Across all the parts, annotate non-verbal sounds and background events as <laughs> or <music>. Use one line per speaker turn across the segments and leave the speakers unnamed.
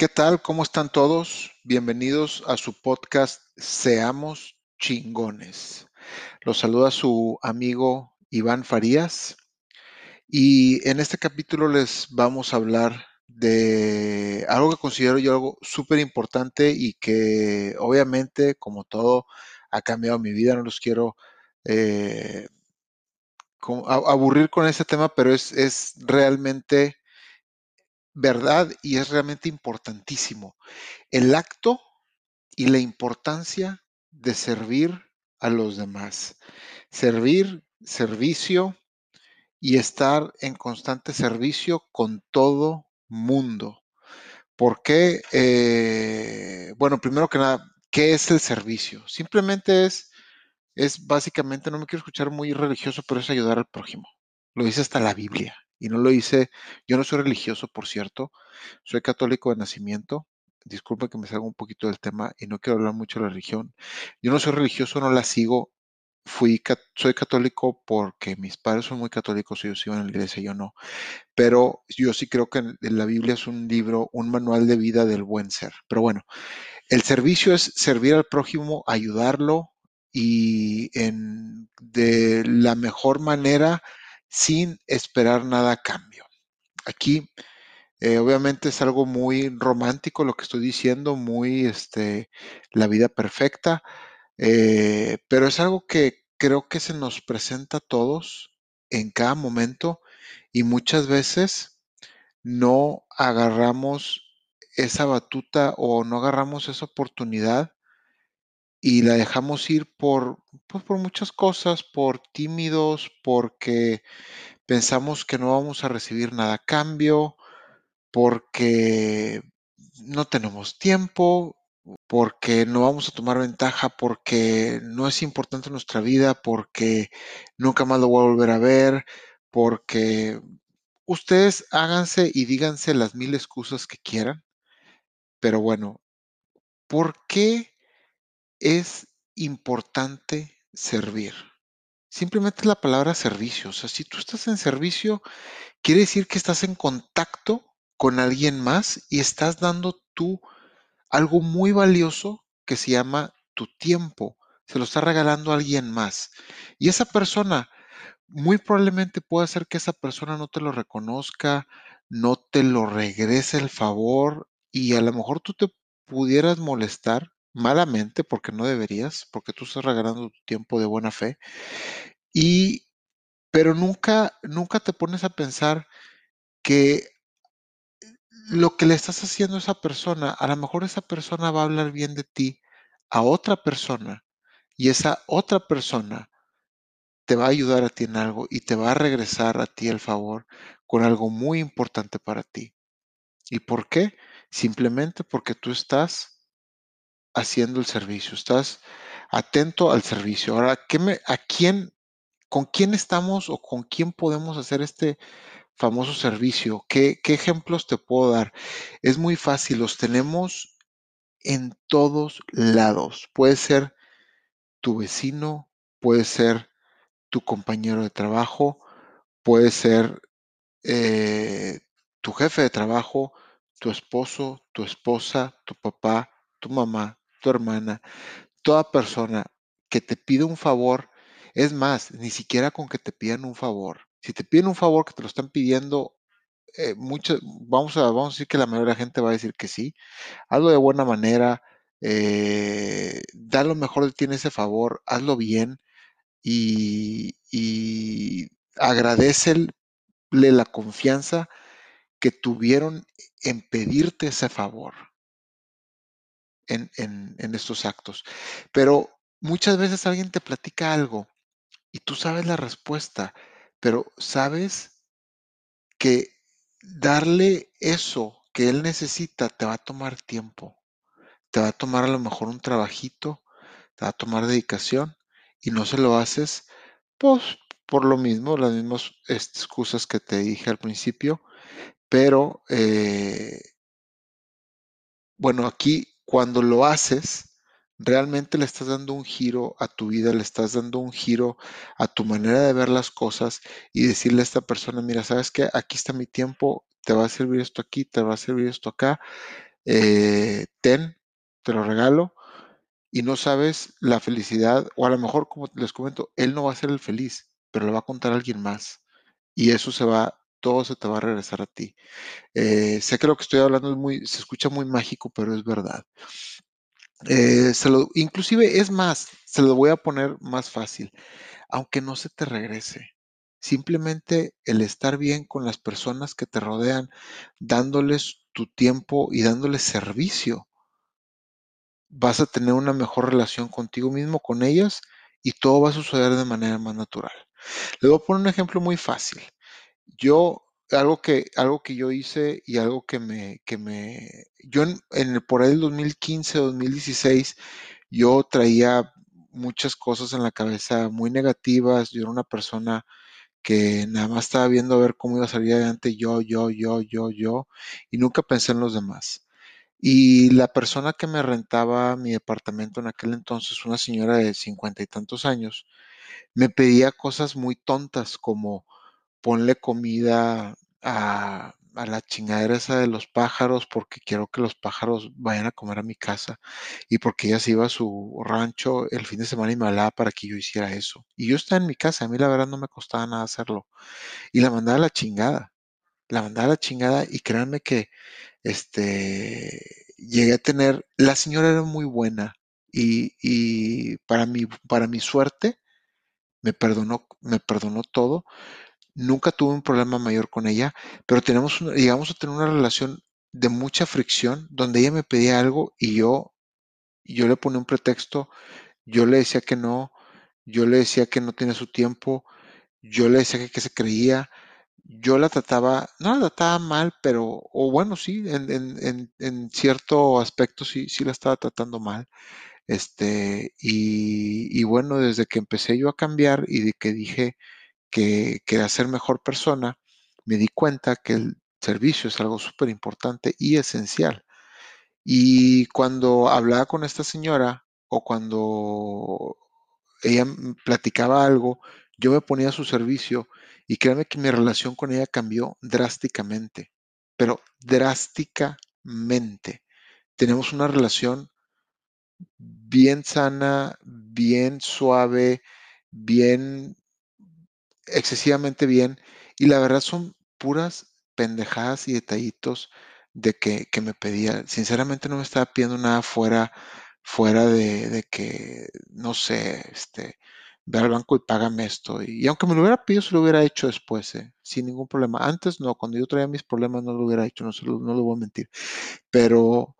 ¿Qué tal? ¿Cómo están todos? Bienvenidos a su podcast Seamos chingones. Los saluda su amigo Iván Farías y en este capítulo les vamos a hablar de algo que considero yo algo súper importante y que obviamente, como todo, ha cambiado mi vida. No los quiero eh, aburrir con este tema, pero es, es realmente verdad y es realmente importantísimo. El acto y la importancia de servir a los demás. Servir, servicio y estar en constante servicio con todo mundo. ¿Por qué? Eh, bueno, primero que nada, ¿qué es el servicio? Simplemente es, es básicamente, no me quiero escuchar muy religioso, pero es ayudar al prójimo. Lo dice hasta la Biblia y no lo hice, yo no soy religioso, por cierto, soy católico de nacimiento, disculpe que me salga un poquito del tema y no quiero hablar mucho de la religión, yo no soy religioso, no la sigo, fui, soy católico porque mis padres son muy católicos, ellos iban a la iglesia, yo no, pero yo sí creo que la Biblia es un libro, un manual de vida del buen ser, pero bueno, el servicio es servir al prójimo, ayudarlo y en, de la mejor manera sin esperar nada a cambio. Aquí, eh, obviamente es algo muy romántico lo que estoy diciendo, muy este, la vida perfecta, eh, pero es algo que creo que se nos presenta a todos en cada momento y muchas veces no agarramos esa batuta o no agarramos esa oportunidad y la dejamos ir por, pues, por muchas cosas, por tímidos, porque pensamos que no vamos a recibir nada a cambio, porque no tenemos tiempo, porque no vamos a tomar ventaja, porque no es importante nuestra vida, porque nunca más lo voy a volver a ver, porque ustedes háganse y díganse las mil excusas que quieran, pero bueno, ¿por qué es importante servir? Simplemente la palabra servicio. O sea, si tú estás en servicio, quiere decir que estás en contacto con alguien más y estás dando tú algo muy valioso que se llama tu tiempo. Se lo está regalando a alguien más. Y esa persona, muy probablemente puede ser que esa persona no te lo reconozca, no te lo regrese el favor y a lo mejor tú te pudieras molestar malamente, porque no deberías, porque tú estás regalando tu tiempo de buena fe. Y, pero nunca, nunca te pones a pensar que lo que le estás haciendo a esa persona, a lo mejor esa persona va a hablar bien de ti a otra persona y esa otra persona te va a ayudar a ti en algo y te va a regresar a ti el favor con algo muy importante para ti. ¿Y por qué? Simplemente porque tú estás haciendo el servicio, estás atento al servicio. Ahora, ¿qué me, ¿a quién, con quién estamos o con quién podemos hacer este famoso servicio? ¿Qué, ejemplos te puedo dar? Es muy fácil, los tenemos en todos lados. Puede ser tu vecino, puede ser tu compañero de trabajo, puede ser eh, tu jefe de trabajo, tu esposo, tu esposa, tu papá, tu mamá, tu hermana, toda persona que te pide un favor, es más, ni siquiera con que te pidan un favor. Si te piden un favor que te lo están pidiendo, eh, mucho, vamos, a, vamos a decir que la mayoría de la gente va a decir que sí. Hazlo de buena manera, eh, da lo mejor de ti en ese favor, hazlo bien y, y agradecele la confianza que tuvieron en pedirte ese favor en, estos actos. Pero muchas veces alguien te platica algo y tú sabes la respuesta, pero sabes que darle eso que él necesita te va a tomar tiempo, te va a tomar a lo mejor un trabajito, te va a tomar dedicación y no se lo haces, pues por lo mismo, las mismas excusas que te dije al principio, pero eh, bueno, aquí cuando lo haces, realmente le estás dando un giro a tu vida, le estás dando un giro a tu manera de ver las cosas y decirle a esta persona, mira, ¿sabes qué? Aquí está mi tiempo, te va a servir esto aquí, te va a servir esto acá. eh, ten, te lo regalo, y no sabes la felicidad, o a lo mejor, como les comento, él no va a ser el feliz, pero lo va a contar a alguien más. Y eso se va, todo se te va a regresar a ti. Eh, sé que lo que estoy hablando es muy, se escucha muy mágico, pero es verdad. Eh, inclusive es más, se lo voy a poner más fácil, aunque no se te regrese. Simplemente el estar bien con las personas que te rodean, dándoles tu tiempo y dándoles servicio, vas a tener una mejor relación contigo mismo, con ellas, y todo va a suceder de manera más natural. Le voy a poner un ejemplo muy fácil. Yo, algo que, algo que yo hice y algo que me, que me, yo en, el, por ahí del 2015, 2016, yo traía muchas cosas en la cabeza muy negativas. Yo era una persona que nada más estaba viendo a ver cómo iba a salir adelante yo, yo, yo, yo, yo, y nunca pensé en los demás. Y la persona que me rentaba mi departamento en aquel entonces, una señora de cincuenta y tantos años, me pedía cosas muy tontas como ponle comida a, a la chingadera esa de los pájaros porque quiero que los pájaros vayan a comer a mi casa y porque ella se iba a su rancho el fin de semana y me hablaba para que yo hiciera eso. Y yo estaba en mi casa, a mí la verdad no me costaba nada hacerlo. Y la mandaba a la chingada, la mandaba a la chingada y créanme que este, llegué a tener, la señora era muy buena y, y para, mi, para mi suerte me perdonó, me perdonó todo. Nunca tuve un problema mayor con ella, pero llegamos a tener una relación de mucha fricción donde ella me pedía algo y yo, yo le ponía un pretexto, yo le decía que no, yo le decía que no tenía su tiempo, yo le decía que, se creía, yo la trataba, no la trataba mal, pero, o bueno, sí, en, en, en, en cierto aspecto sí, sí la estaba tratando mal. Este, y, y bueno, desde que empecé yo a cambiar y de que dije que ser mejor persona, me di cuenta que el servicio es algo súper importante y esencial. Y cuando hablaba con esta señora o cuando ella platicaba algo, yo me ponía a su servicio y créanme que mi relación con ella cambió drásticamente, pero drásticamente. Tenemos una relación bien sana, bien suave, bien excesivamente bien. Y la verdad son puras pendejadas y detallitos de que, que me pedía. Sinceramente no me estaba pidiendo nada fuera, fuera de, de que, no sé, este, ve al banco y págame esto. Y, aunque me lo hubiera pedido, se lo hubiera hecho después, eh, sin ningún problema. Antes no, cuando yo traía mis problemas no lo hubiera hecho, no, se lo, no lo voy a mentir. Pero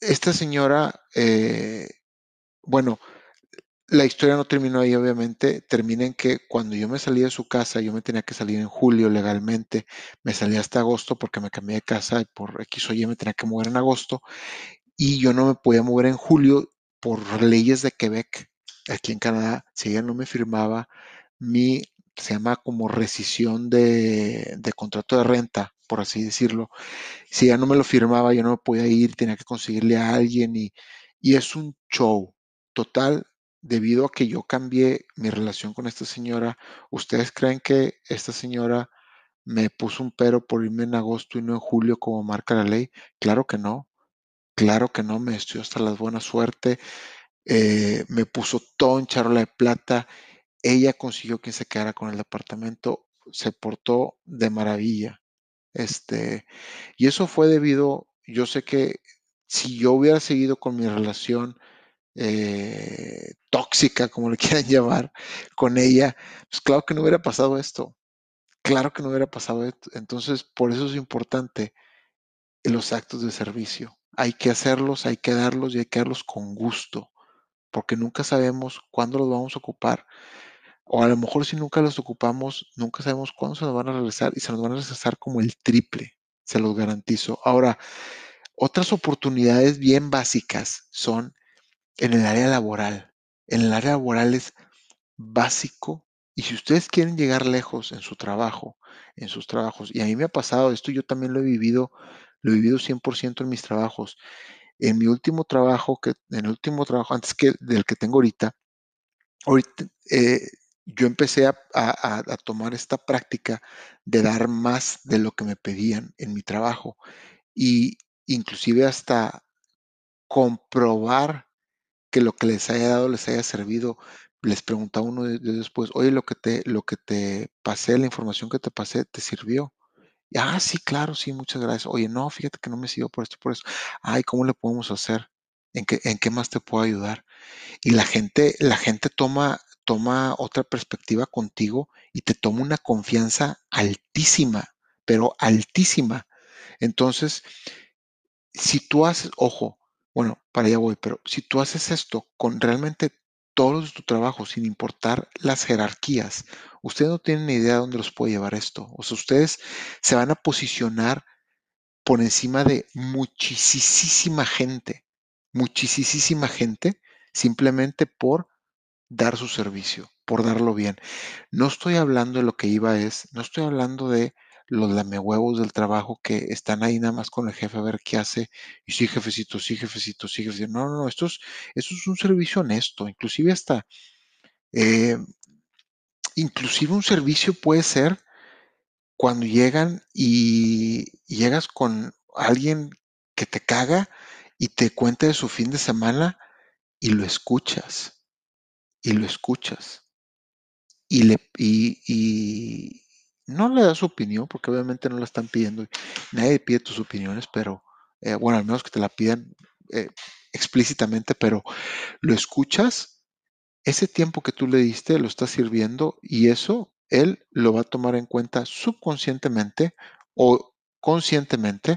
esta señora, eh, bueno, la historia no terminó ahí, obviamente. Termina en que cuando yo me salí de su casa, yo me tenía que salir en julio legalmente. Me salí hasta agosto porque me cambié de casa y por X o Y me tenía que mover en agosto. Y yo no me podía mover en julio por leyes de Quebec. Aquí en Canadá, si ella no me firmaba mi, se llama como rescisión de, de contrato de renta, por así decirlo si ya no me lo firmaba, yo no me podía ir, tenía que conseguirle a alguien y, y es un show total debido a que yo cambié mi relación con esta señora. ¿Ustedes creen que esta señora me puso un pero por irme en agosto y no en julio como marca la ley? Claro que no, claro que no, me estoy hasta la buena suerte, eh, me puso todo en charola de plata, ella consiguió que se quedara con el departamento, se portó de maravilla. Este, y eso fue debido, yo sé que si yo hubiera seguido con mi relación eh, tóxica, como le <laughs> quieran llamar, con ella, pues claro que no hubiera pasado esto. Claro que no hubiera pasado esto. Entonces, por eso es importante los actos de servicio. Hay que hacerlos, hay que darlos y hay que darlos con gusto, porque nunca sabemos cuándo los vamos a ocupar. O a lo mejor si nunca los ocupamos, nunca sabemos cuándo se nos van a regresar y se nos van a regresar como el triple, se los garantizo. Ahora, otras oportunidades bien básicas son en el área laboral. En el área laboral es básico y si ustedes quieren llegar lejos en su trabajo, en sus trabajos, y a mí me ha pasado esto, yo también lo he vivido, lo he vivido 100% en mis trabajos. En mi último trabajo, que, en el último trabajo antes que del que tengo ahorita, ahorita eh, yo empecé a, a, a tomar esta práctica de dar más de lo que me pedían en mi trabajo. Y, inclusive hasta comprobar que lo que les haya dado les haya servido. Les pregunta uno de, de después, oye, lo que te, lo que te pasé, la información que te pasé, ¿te sirvió? Ah, sí, claro, sí, muchas gracias. Oye, no, fíjate que no me sirvió por esto, por eso. Ay, ¿cómo le podemos hacer? ¿En qué, en qué más te puedo ayudar? Y la gente, la gente toma, toma otra perspectiva contigo y te toma una confianza altísima, pero altísima. Entonces, si tú haces, ojo, bueno, para allá voy, pero si tú haces esto con realmente todo tu trabajo, sin importar las jerarquías, ustedes no tienen ni idea de dónde los puede llevar esto. O sea, ustedes se van a posicionar por encima de muchísima gente, muchísima gente, simplemente por dar su servicio, por darlo bien. No estoy hablando de lo que iba es, no estoy hablando de los lamehuevos del trabajo que están ahí nada más con el jefe a ver qué hace. Y sí, jefecito, sí, jefecito, sí, jefecito. No, no, no, esto es, es un servicio honesto. Inclusive hasta, eh, inclusive un servicio puede ser cuando llegan y, llegas con alguien que te caga y te cuenta de su fin de semana y lo escuchas. Y lo escuchas. Y, le, y no le das su opinión, porque obviamente no la están pidiendo. Nadie pide tus opiniones, pero, eh, bueno, al menos que te la pidan eh, explícitamente, pero lo escuchas, ese tiempo que tú le diste lo está sirviendo y eso él lo va a tomar en cuenta subconscientemente o conscientemente,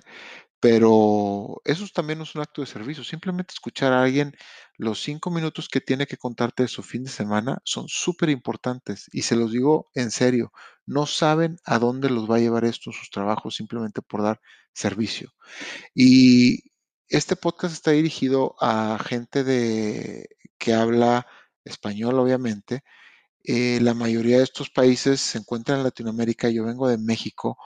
pero eso también es un acto de servicio. Simplemente escuchar a alguien los cinco minutos que tiene que contarte de su fin de semana son súper importantes y se los digo en serio. No saben a dónde los va a llevar esto sus trabajos simplemente por dar servicio. Y este podcast está dirigido a gente de, que habla español, obviamente. Eh, la mayoría de estos países se encuentran en Latinoamérica. Yo vengo de México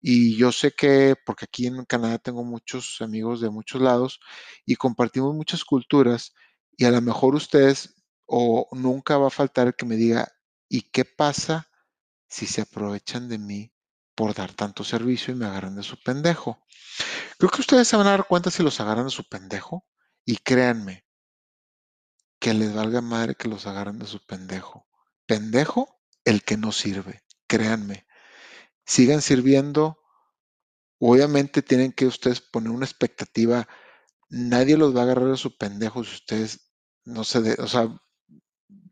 y yo sé que, porque aquí en Canadá tengo muchos amigos de muchos lados y compartimos muchas culturas y a lo mejor ustedes o nunca va a faltar el que me diga, ¿y qué pasa si se aprovechan de mí por dar tanto servicio y me agarran de su pendejo? Creo que ustedes se van a dar cuenta si los agarran de su pendejo y créanme que les valga madre que los agarren de su pendejo. Pendejo el que no sirve, créanme. Sigan sirviendo. Obviamente tienen que ustedes poner una expectativa. Nadie los va a agarrar de su pendejo si ustedes no se de, o sea,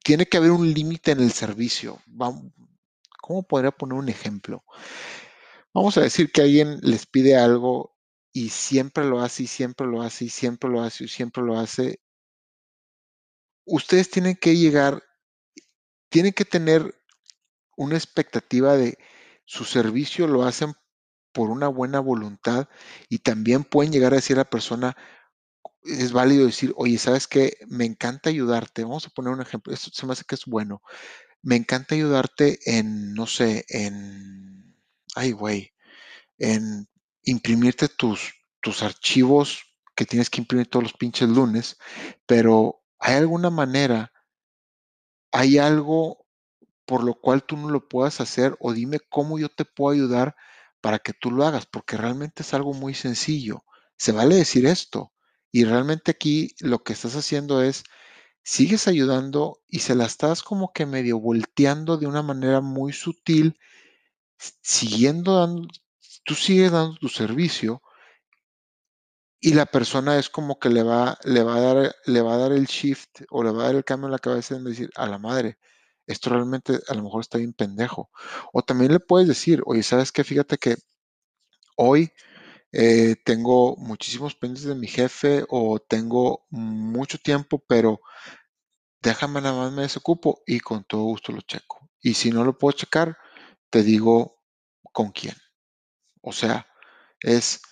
tiene que haber un límite en el servicio. ¿Cómo podría poner un ejemplo? Vamos a decir que alguien les pide algo y siempre lo hace y siempre lo hace y siempre lo hace y siempre lo hace. Ustedes tienen que llegar, tienen que tener una expectativa de su servicio lo hacen por una buena voluntad y también pueden llegar a decir a la persona, es válido decir, oye, ¿sabes qué? Me encanta ayudarte. Vamos a poner un ejemplo. Esto se me hace que es bueno. Me encanta ayudarte en, no sé, en, ay, güey, en imprimirte tus, tus archivos que tienes que imprimir todos los pinches lunes, pero hay alguna manera, hay algo por lo cual tú no lo puedas hacer o dime cómo yo te puedo ayudar para que tú lo hagas, porque realmente es algo muy sencillo. Se vale decir esto. Y realmente aquí lo que estás haciendo es, sigues ayudando y se la estás como que medio volteando de una manera muy sutil, siguiendo dando, tú sigues dando tu servicio y la persona es como que le va, le va a dar, le va a dar el shift o le va a dar el cambio en la cabeza y decir, a la madre, esto realmente a lo mejor está bien pendejo. O también le puedes decir, oye, ¿sabes qué? Fíjate que hoy eh, tengo muchísimos pendientes de mi jefe o tengo mucho tiempo, pero déjame nada más me desocupo y con todo gusto lo checo. Y si no lo puedo checar, te digo con quién. O sea, es,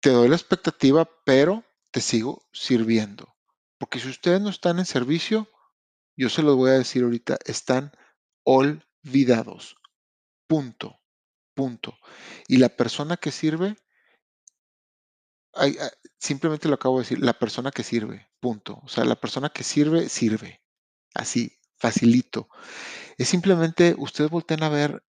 te doy la expectativa, pero te sigo sirviendo. Porque si ustedes no están en servicio, yo se los voy a decir ahorita, están olvidados. Punto. Punto. Y la persona que sirve, simplemente lo acabo de decir, la persona que sirve. Punto. O sea, la persona que sirve, sirve. Así, facilito. Es simplemente, ustedes volteen a ver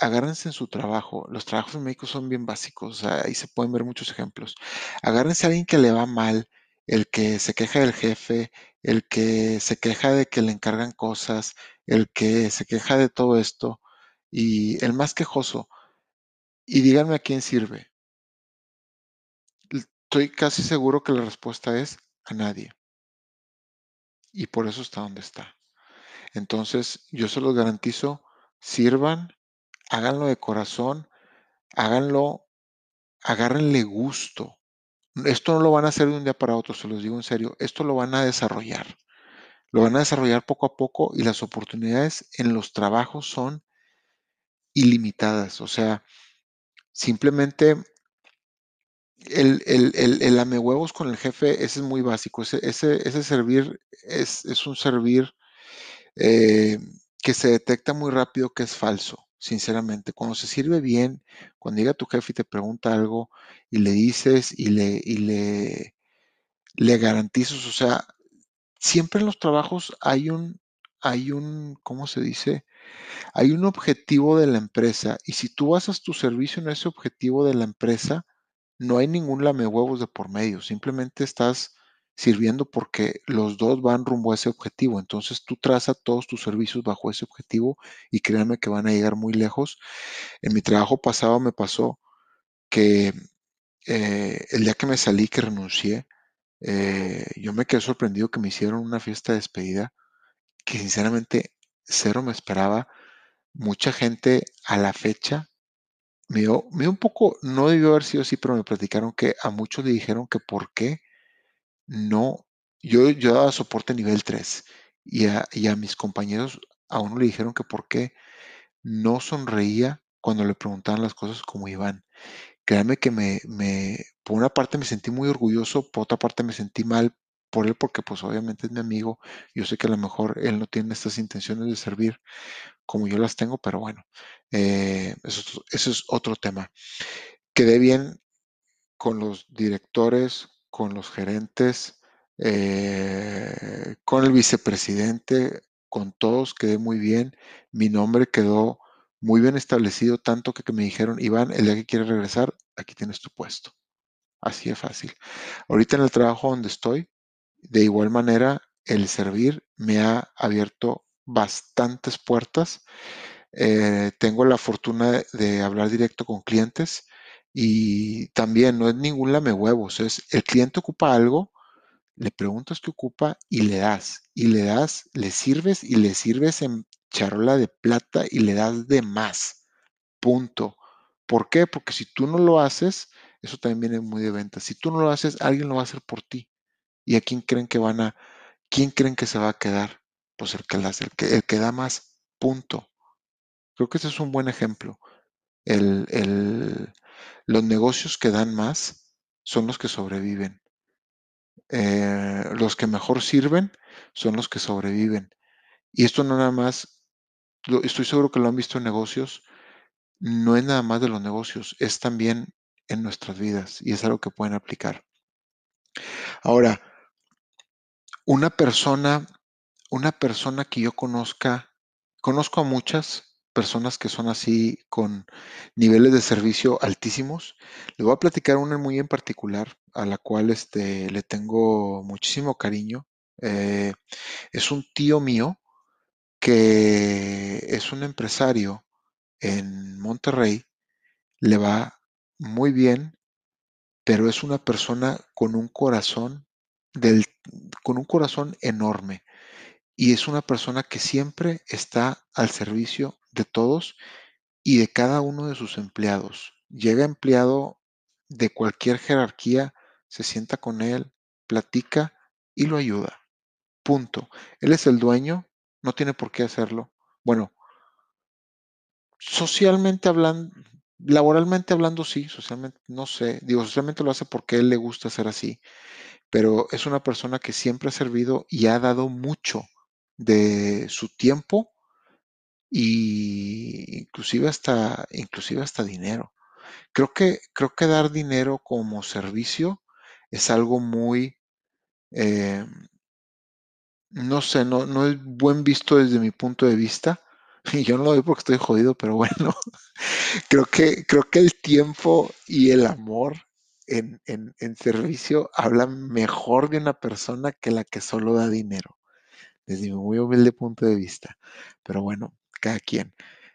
agárrense en su trabajo. Los trabajos en México son bien básicos, o ahí se pueden ver muchos ejemplos. Agárrense a alguien que le va mal, el que se queja del jefe, el que se queja de que le encargan cosas, el que se queja de todo esto y el más quejoso. Y díganme a quién sirve. Estoy casi seguro que la respuesta es a nadie. Y por eso está donde está. Entonces, yo se los garantizo, sirvan, háganlo de corazón, háganlo, agárrenle gusto. Esto no lo van a hacer de un día para otro, se los digo en serio, esto lo van a desarrollar. Lo van a desarrollar poco a poco y las oportunidades en los trabajos son ilimitadas. O sea, simplemente el, el, el, el huevos con el jefe, ese es muy básico. Ese, ese, ese servir es, es un servir eh, que se detecta muy rápido que es falso, sinceramente. Cuando se sirve bien, cuando llega tu jefe y te pregunta algo y le dices y le, y le, le garantizas, o sea, siempre en los trabajos hay un, hay un, ¿cómo se dice? Hay un objetivo de la empresa y si tú basas tu servicio en ese objetivo de la empresa, no hay ningún lamehuevos de por medio, simplemente estás sirviendo porque los dos van rumbo a ese objetivo. Entonces tú traza todos tus servicios bajo ese objetivo y créanme que van a llegar muy lejos. En mi trabajo pasado me pasó que eh, el día que me salí, que renuncié, eh, yo me quedé sorprendido que me hicieron una fiesta de despedida que sinceramente cero me esperaba. Mucha gente a la fecha me dio, me dio un poco, no debió haber sido así, pero me platicaron que a muchos le dijeron que por qué no, yo, yo daba soporte nivel 3 y a, y a mis compañeros a uno le dijeron que por qué no sonreía cuando le preguntaban las cosas como iban. Créanme que me, me, por una parte me sentí muy orgulloso, por otra parte me sentí mal por él porque pues obviamente es mi amigo. Yo sé que a lo mejor él no tiene estas intenciones de servir como yo las tengo, pero bueno, eh, eso, eso es otro tema. Quedé bien con los directores, con los gerentes, eh, con el vicepresidente, con todos quedé muy bien. Mi nombre quedó muy bien establecido, tanto que, que me dijeron, Iván, el día que quieres regresar, aquí tienes tu puesto. Así de fácil. Ahorita en el trabajo donde estoy, de igual manera, el servir me ha abierto bastantes puertas. Eh, tengo la fortuna de, hablar directo con clientes y también no es ningún lame huevos, es el cliente ocupa algo, le preguntas qué ocupa y le das, y le das, le sirves y le sirves en charola de plata y le das de más. Punto. ¿Por qué? Porque si tú no lo haces, eso también viene muy de venta. Si tú no lo haces, alguien lo va a hacer por ti. ¿Y a quién creen que van a, quién creen que se va a quedar? Pues el que, las, que, el que da más. Punto. Creo que ese es un buen ejemplo. Los negocios que dan más son los que sobreviven. Eh, los que mejor sirven son los que sobreviven. Y esto no nada más, estoy seguro que lo han visto en negocios, no es nada más de los negocios, es también en nuestras vidas y es algo que pueden aplicar. Ahora, una persona, una persona que yo conozca, conozco a muchas, personas que son así con niveles de servicio altísimos. Le voy a platicar una muy en particular a la cual este, le tengo muchísimo cariño. Eh, es un tío mío que es un empresario en Monterrey, le va muy bien, pero es una persona con un corazón con un corazón enorme y es una persona que siempre está al servicio de todos y de cada uno de sus empleados. Llega empleado de cualquier jerarquía, se sienta con él, platica y lo ayuda. Punto. Él es el dueño, no tiene por qué hacerlo. Bueno, socialmente hablando, laboralmente hablando, sí, socialmente, no sé, digo, socialmente lo hace porque él le gusta ser así, pero es una persona que siempre ha servido y ha dado mucho de su tiempo y inclusive hasta, inclusive hasta dinero. Creo que, creo que dar dinero como servicio es algo muy, eh, no sé, no, no es buen visto desde mi punto de vista. <laughs> Y yo no lo doy porque estoy jodido, pero bueno, <laughs> creo que, creo que el tiempo y el amor en, en, en servicio hablan mejor de una persona que la que solo da dinero desde mi muy humilde punto de vista. Pero bueno, cada quien.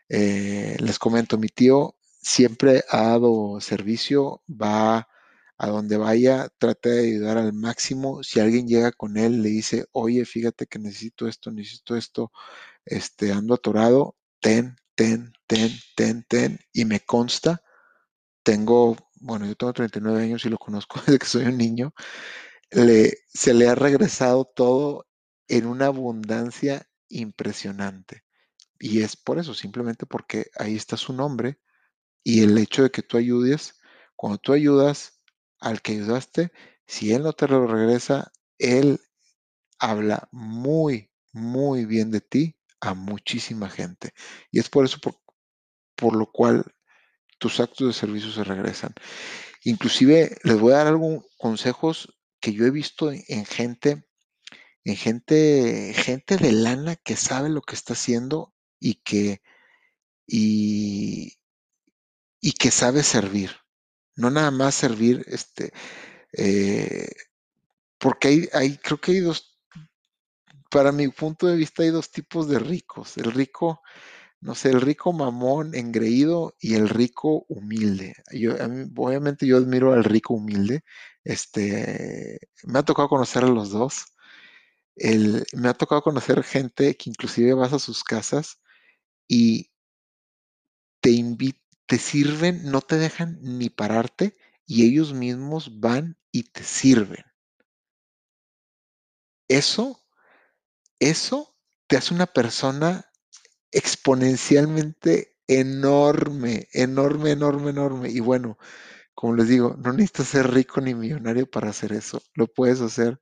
Eh, les comento, mi tío siempre ha dado servicio, va a donde vaya, trata de ayudar al máximo. Si alguien llega con él, le dice, oye, fíjate que necesito esto, necesito esto, este, ando atorado, ten, ten, ten, ten, ten, y me consta, tengo, bueno, yo tengo 39 años y lo conozco <laughs> desde que soy un niño, le, se le ha regresado todo en una abundancia impresionante. Y es por eso, simplemente porque ahí está su nombre y el hecho de que tú ayudes, cuando tú ayudas al que ayudaste, si él no te lo regresa, él habla muy, muy bien de ti a muchísima gente. Y es por eso por, por lo cual tus actos de servicio se regresan. Inclusive les voy a dar algunos consejos que yo he visto en, en gente en gente, gente de lana que sabe lo que está haciendo y que, y, y que sabe servir. No nada más servir, este, eh, porque hay, hay, creo que hay dos, para mi punto de vista hay dos tipos de ricos. El rico, no sé, el rico mamón, engreído y el rico humilde. Yo, obviamente yo admiro al rico humilde. Este, me ha tocado conocer a los dos. El, me ha tocado conocer gente que inclusive vas a sus casas y te invitan, te sirven, no te dejan ni pararte y ellos mismos van y te sirven. Eso, eso te hace una persona exponencialmente enorme, enorme, enorme, enorme. Y bueno, como les digo, no necesitas ser rico ni millonario para hacer eso. Lo puedes hacer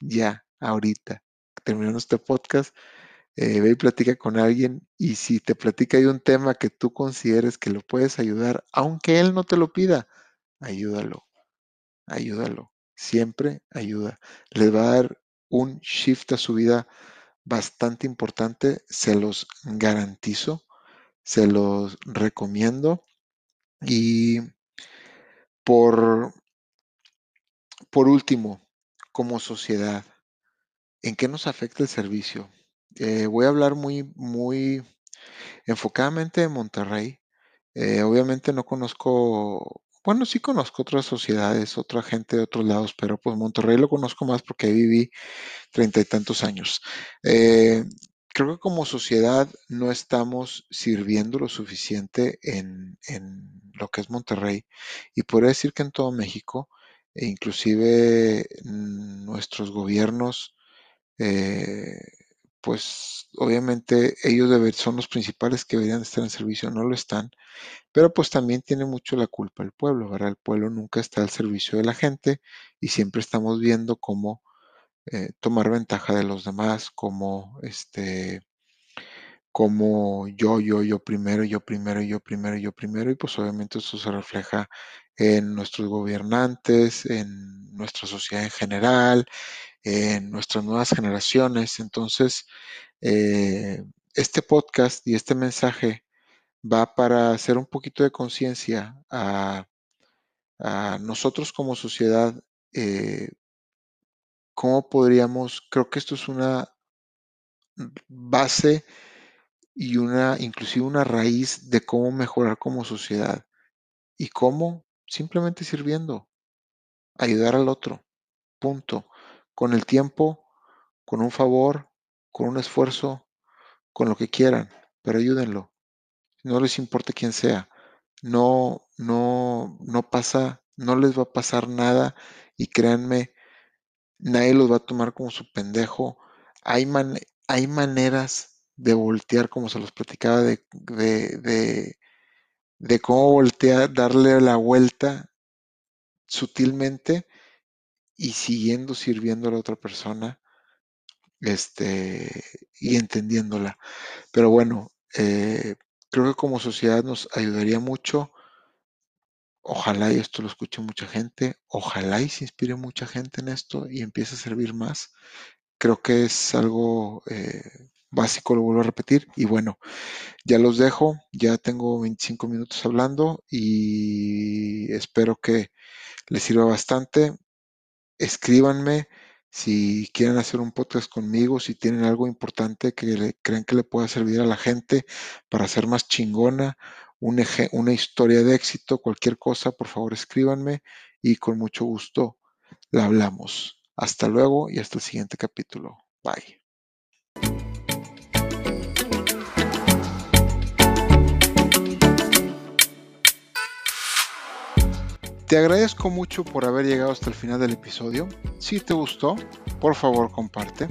ya, ahorita. Terminando este podcast, eh, ve y platica con alguien y si te platica de un tema que tú consideres que lo puedes ayudar, aunque él no te lo pida, ayúdalo, ayúdalo, siempre ayuda. Le va a dar un shift a su vida bastante importante, se los garantizo, se los recomiendo y por, por último, como sociedad, ¿en qué nos afecta el servicio? Eh, voy a hablar muy, muy enfocadamente de Monterrey. Eh, obviamente no conozco, bueno, sí conozco otras sociedades, otra gente de otros lados, pero pues Monterrey lo conozco más porque ahí viví treinta y tantos años. Eh, creo que como sociedad no estamos sirviendo lo suficiente en, en lo que es Monterrey y podría decir que en todo México, e inclusive mm, nuestros gobiernos eh, pues obviamente ellos deben, son los principales que deberían estar en servicio, no lo están, pero pues también tiene mucho la culpa el pueblo, ¿verdad? El pueblo nunca está al servicio de la gente y siempre estamos viendo cómo eh, tomar ventaja de los demás, como este, como yo, yo, yo primero, yo primero, yo primero, yo primero, y pues obviamente eso se refleja en nuestros gobernantes, en nuestra sociedad en general, en nuestras nuevas generaciones. Entonces, eh, este podcast y este mensaje va para hacer un poquito de conciencia a, nosotros como sociedad. Eh, ¿Cómo podríamos? Creo que esto es una base y una, inclusive una raíz de cómo mejorar como sociedad. ¿Y cómo? Simplemente sirviendo, ayudar al otro, punto. Con el tiempo, con un favor, con un esfuerzo, con lo que quieran, pero ayúdenlo. No les importa quién sea. No, no, no pasa, no les va a pasar nada y créanme, nadie los va a tomar como su pendejo. Hay, man, hay maneras de voltear, como se los platicaba, de, de, de, de cómo voltear, darle la vuelta sutilmente y siguiendo sirviendo a la otra persona este, y entendiéndola. Pero bueno, eh, creo que como sociedad nos ayudaría mucho. Ojalá y esto lo escuche mucha gente, ojalá y se inspire mucha gente en esto y empiece a servir más. Creo que es algo eh, básico, lo vuelvo a repetir. Y bueno, ya los dejo, ya tengo 25 minutos hablando y espero que les sirva bastante. Escríbanme si quieren hacer un podcast conmigo, si tienen algo importante que le, creen que le pueda servir a la gente para ser más chingona, un una historia de éxito, cualquier cosa, por favor escríbanme y con mucho gusto la hablamos. Hasta luego y hasta el siguiente capítulo. Bye. Te agradezco mucho por haber llegado hasta el final del episodio. Si te gustó, por favor comparte.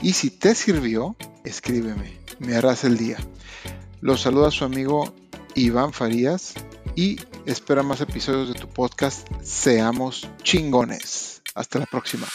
Y si te sirvió, escríbeme. Me harás el día. Los saluda su amigo Iván Farías y espera más episodios de tu podcast Seamos chingones. Hasta la próxima.